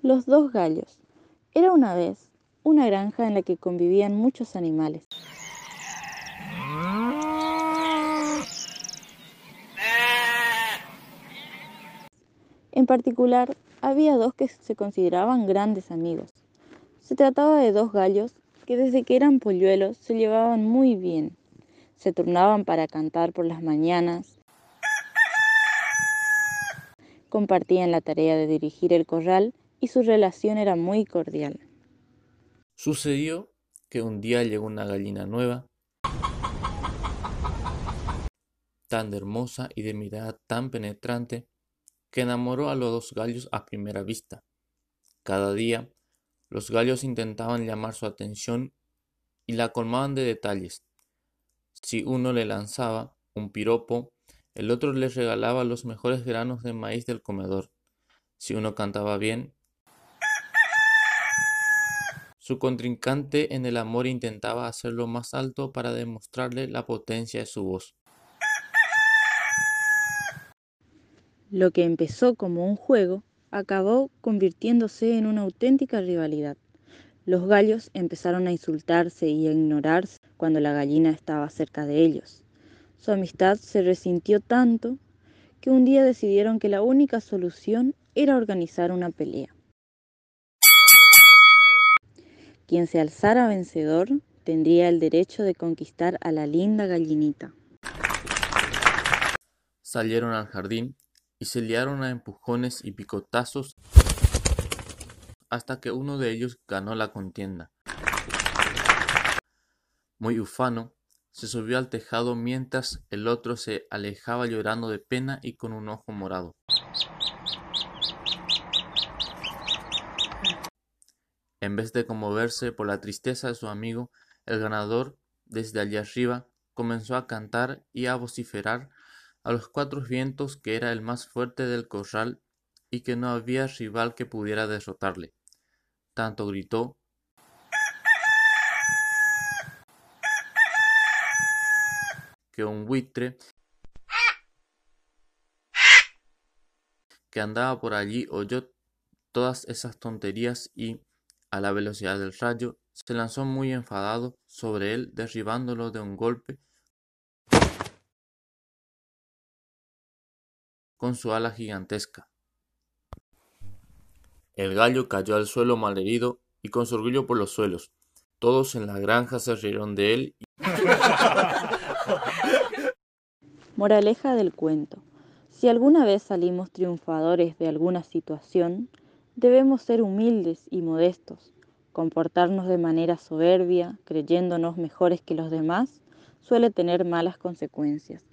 Los dos gallos. Era una vez una granja en la que convivían muchos animales. En particular, había dos que se consideraban grandes amigos. Se trataba de dos gallos que desde que eran polluelos se llevaban muy bien. Se turnaban para cantar por las mañanas, compartían la tarea de dirigir el corral y su relación era muy cordial. Sucedió que un día llegó una gallina nueva, tan hermosa y de mirada tan penetrante, que enamoró a los dos gallos a primera vista. Cada día, los gallos intentaban llamar su atención y la colmaban de detalles. Si uno le lanzaba un piropo, el otro le regalaba los mejores granos de maíz del comedor. Si uno cantaba bien, su contrincante en el amor intentaba hacerlo más alto para demostrarle la potencia de su voz. Lo que empezó como un juego acabó convirtiéndose en una auténtica rivalidad. Los gallos empezaron a insultarse y a ignorarse cuando la gallina estaba cerca de ellos. Su amistad se resintió tanto que un día decidieron que la única solución era organizar una pelea. Quien se alzara vencedor tendría el derecho de conquistar a la linda gallinita. Salieron al jardín y se liaron a empujones y picotazos hasta que uno de ellos ganó la contienda. Muy ufano, se subió al tejado mientras el otro se alejaba llorando de pena y con un ojo morado. En vez de conmoverse por la tristeza de su amigo, el ganador, desde allí arriba, comenzó a cantar y a vociferar a los cuatro vientos que era el más fuerte del corral y que no había rival que pudiera derrotarle. Tanto gritó que un buitre que andaba por allí oyó todas esas tonterías y a la velocidad del rayo, se lanzó muy enfadado sobre él, derribándolo de un golpe con su ala gigantesca. El gallo cayó al suelo malherido y con su orgullo por los suelos. Todos en la granja se rieron de él. Moraleja del cuento. Si alguna vez salimos triunfadores de alguna situación, Debemos ser humildes y modestos. Comportarnos de manera soberbia, creyéndonos mejores que los demás, suele tener malas consecuencias.